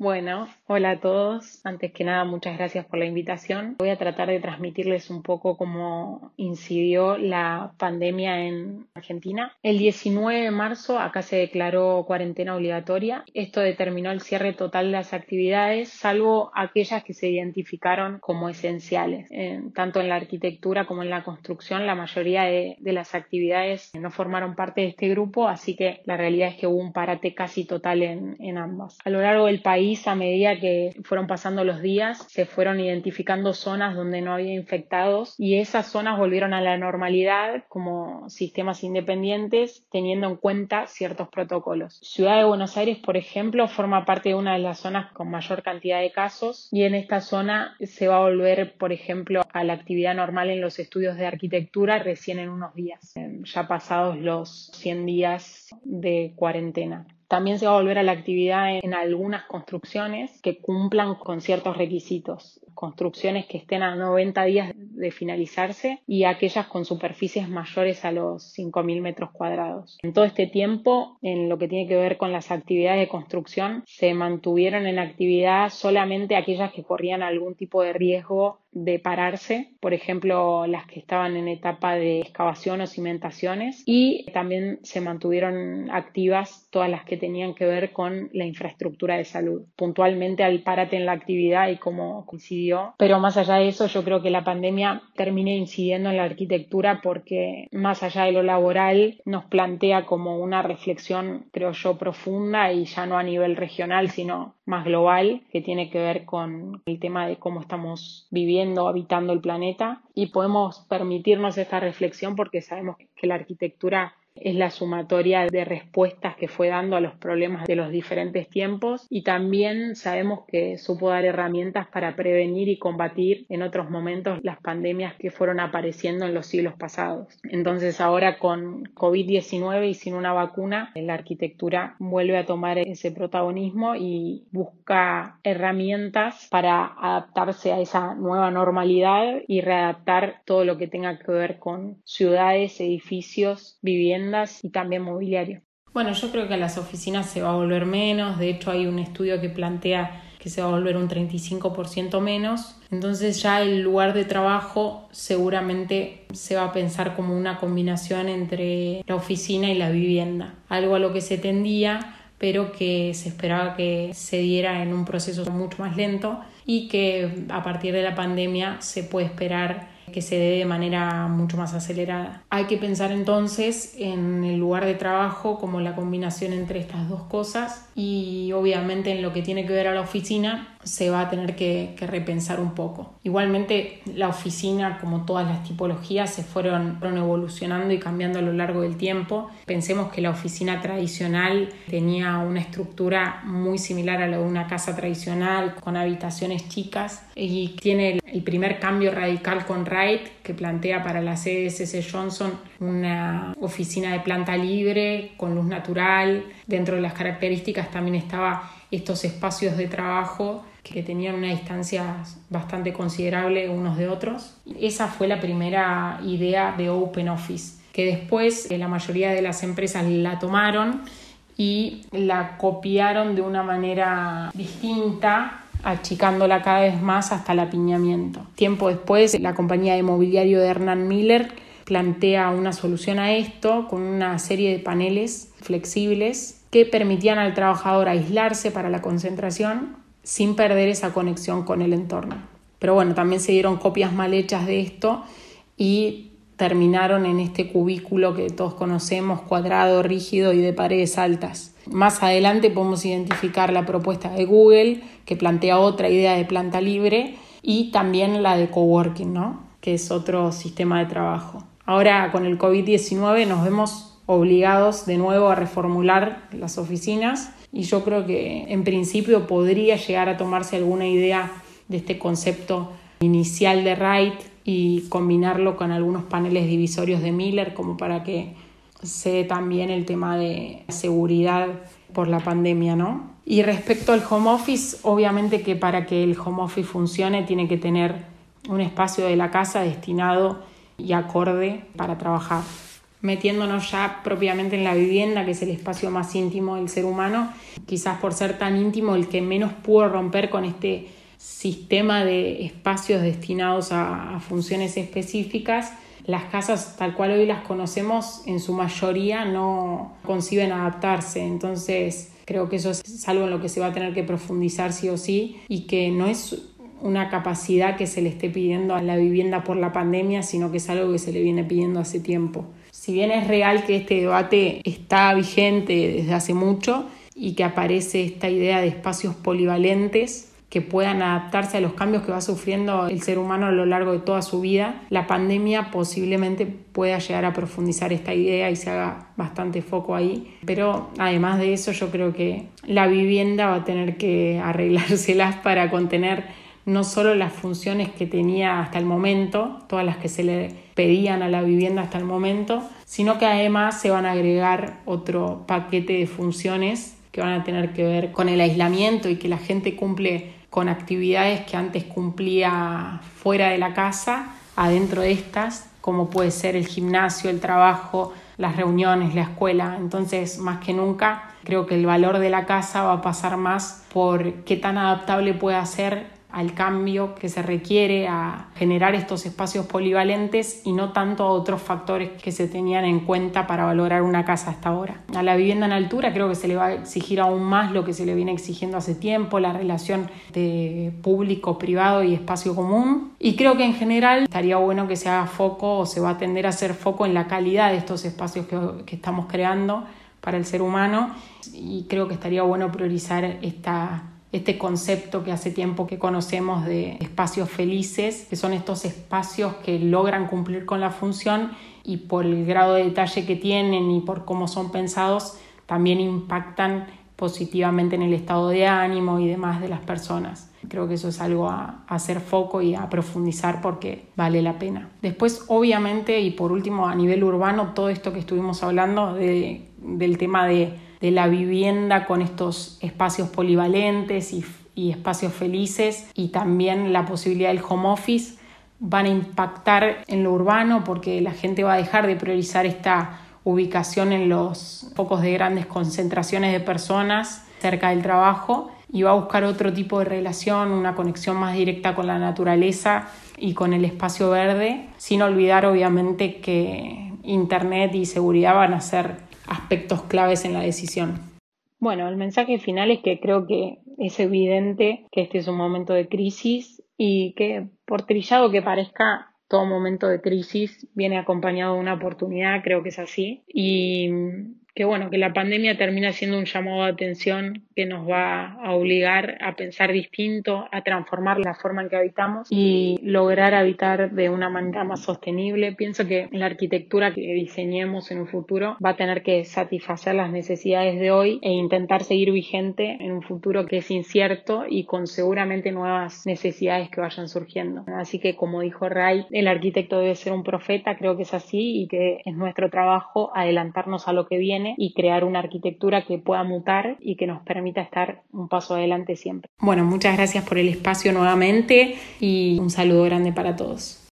Bueno, hola a todos. Antes que nada, muchas gracias por la invitación. Voy a tratar de transmitirles un poco cómo incidió la pandemia en Argentina. El 19 de marzo acá se declaró cuarentena obligatoria. Esto determinó el cierre total de las actividades, salvo aquellas que se identificaron como esenciales. tanto en la arquitectura como en la construcción, la mayoría de, las actividades no formaron parte de este grupo, así que la realidad es que hubo un parate casi total en, en ambas. A lo largo del país, a medida que fueron pasando los días, se fueron identificando zonas donde no había infectados y esas zonas volvieron a la normalidad como sistemas independientes teniendo en cuenta ciertos protocolos. Ciudad de Buenos Aires, por ejemplo, forma parte de una de las zonas con mayor cantidad de casos y en esta zona se va a volver, por ejemplo, a la actividad normal en los estudios de arquitectura recién en unos días, ya pasados los 100 días de cuarentena. También se va a volver a la actividad en algunas construcciones que cumplan con ciertos requisitos. Construcciones que estén a 90 días de finalizarse y aquellas con superficies mayores a los 5.000 metros cuadrados. En todo este tiempo, en lo que tiene que ver con las actividades de construcción, se mantuvieron en actividad solamente aquellas que corrían algún tipo de riesgo de pararse, por ejemplo, las que estaban en etapa de excavación o cimentaciones, y también se mantuvieron activas todas las que tenían que ver con la infraestructura de salud. Puntualmente al párate en la actividad y cómo coincidió, pero más allá de eso, yo creo que la pandemia termina incidiendo en la arquitectura porque más allá de lo laboral nos plantea como una reflexión, creo yo, profunda y ya no a nivel regional, sino más global, que tiene que ver con el tema de cómo estamos viviendo, habitando el planeta. Y podemos permitirnos esta reflexión porque sabemos que la arquitectura es la sumatoria de respuestas que fue dando a los problemas de los diferentes tiempos y también sabemos que supo dar herramientas para prevenir y combatir en otros momentos las pandemias que fueron apareciendo en los siglos pasados. Entonces ahora con COVID-19 y sin una vacuna, la arquitectura vuelve a tomar ese protagonismo y busca herramientas para adaptarse a esa nueva normalidad y readaptar todo lo que tenga que ver con ciudades, edificios, viviendas y también mobiliario. Bueno, yo creo que a las oficinas se va a volver menos, de hecho hay un estudio que plantea que se va a volver un 35% menos, entonces ya el lugar de trabajo seguramente se va a pensar como una combinación entre la oficina y la vivienda, algo a lo que se tendía pero que se esperaba que se diera en un proceso mucho más lento y que a partir de la pandemia se puede esperar que se dé de manera mucho más acelerada. Hay que pensar entonces en el lugar de trabajo como la combinación entre estas dos cosas y obviamente en lo que tiene que ver a la oficina se va a tener que, repensar un poco. Igualmente la oficina, como todas las tipologías, se fueron, fueron evolucionando y cambiando a lo largo del tiempo. Pensemos que la oficina tradicional tenía una estructura muy similar a la de una casa tradicional, con habitaciones chicas, y tiene el primer cambio radical con Wright, que plantea para la CSS Johnson una oficina de planta libre, con luz natural. Dentro de las características también estaba estos espacios de trabajo que tenían una distancia bastante considerable unos de otros. Esa fue la primera idea de Open Office, que después eh, la mayoría de las empresas la tomaron y la copiaron de una manera distinta achicándola cada vez más hasta el apiñamiento. Tiempo después, la compañía de mobiliario de Hernán Miller plantea una solución a esto con una serie de paneles flexibles que permitían al trabajador aislarse para la concentración sin perder esa conexión con el entorno. Pero bueno, también se dieron copias mal hechas de esto y terminaron en este cubículo que todos conocemos, cuadrado, rígido y de paredes altas. Más adelante podemos identificar la propuesta de Google, que plantea otra idea de planta libre, y también la de coworking, ¿no? que es otro sistema de trabajo. Ahora con el COVID-19 nos vemos obligados de nuevo a reformular las oficinas y yo creo que en principio podría llegar a tomarse alguna idea de este concepto inicial de Wright y combinarlo con algunos paneles divisorios de Miller como para que se dé también el tema de seguridad por la pandemia, ¿no? Y respecto al home office, obviamente que para que el home office funcione tiene que tener un espacio de la casa destinado y acorde para trabajar. Metiéndonos ya propiamente en la vivienda, que es el espacio más íntimo del ser humano, quizás por ser tan íntimo el que menos pudo romper con este sistema de espacios destinados a, funciones específicas, las casas tal cual hoy las conocemos en su mayoría no conciben adaptarse. Entonces creo que eso es algo en lo que se va a tener que profundizar sí o sí y que no es una capacidad que se le esté pidiendo a la vivienda por la pandemia, sino que es algo que se le viene pidiendo hace tiempo. Si bien es real que este debate está vigente desde hace mucho y que aparece esta idea de espacios polivalentes, que puedan adaptarse a los cambios que va sufriendo el ser humano a lo largo de toda su vida. La pandemia posiblemente pueda llegar a profundizar esta idea y se haga bastante foco ahí. Pero además de eso, yo creo que la vivienda va a tener que arreglárselas para contener no solo las funciones que tenía hasta el momento, todas las que se le pedían a la vivienda hasta el momento, sino que además se van a agregar otro paquete de funciones que van a tener que ver con el aislamiento y que la gente cumple con actividades que antes cumplía fuera de la casa, adentro de estas, como puede ser el gimnasio, el trabajo, las reuniones, la escuela. Entonces, más que nunca, creo que el valor de la casa va a pasar más por qué tan adaptable puede ser al cambio que se requiere a generar estos espacios polivalentes y no tanto a otros factores que se tenían en cuenta para valorar una casa hasta ahora. A la vivienda en altura creo que se le va a exigir aún más lo que se le viene exigiendo hace tiempo, la relación de público, privado y espacio común. Y creo que en general estaría bueno que se haga foco o se va a tender a hacer foco en la calidad de estos espacios que, que estamos creando para el ser humano y creo que estaría bueno priorizar esta este concepto que hace tiempo que conocemos de espacios felices, que son estos espacios que logran cumplir con la función y por el grado de detalle que tienen y por cómo son pensados, también impactan positivamente en el estado de ánimo y demás de las personas. Creo que eso es algo a, hacer foco y a profundizar porque vale la pena. Después, obviamente, y por último, a nivel urbano, todo esto que estuvimos hablando del tema de de la vivienda con estos espacios polivalentes y, espacios felices y también la posibilidad del home office van a impactar en lo urbano porque la gente va a dejar de priorizar esta ubicación en los focos de grandes concentraciones de personas cerca del trabajo y va a buscar otro tipo de relación, una conexión más directa con la naturaleza y con el espacio verde, sin olvidar obviamente que Internet y seguridad van a ser aspectos claves en la decisión. Bueno, el mensaje final es que creo que es evidente que este es un momento de crisis y que por trillado que parezca, todo momento de crisis viene acompañado de una oportunidad, creo que es así. Que bueno, que la pandemia termina siendo un llamado de atención que nos va a obligar a pensar distinto, a transformar la forma en que habitamos y lograr habitar de una manera más sostenible. Pienso que la arquitectura que diseñemos en un futuro va a tener que satisfacer las necesidades de hoy e intentar seguir vigente en un futuro que es incierto y con seguramente nuevas necesidades que vayan surgiendo. Así que como dijo Ray, el arquitecto debe ser un profeta, creo que es así y que es nuestro trabajo adelantarnos a lo que viene y crear una arquitectura que pueda mutar y que nos permita estar un paso adelante siempre. Bueno, muchas gracias por el espacio nuevamente y un saludo grande para todos.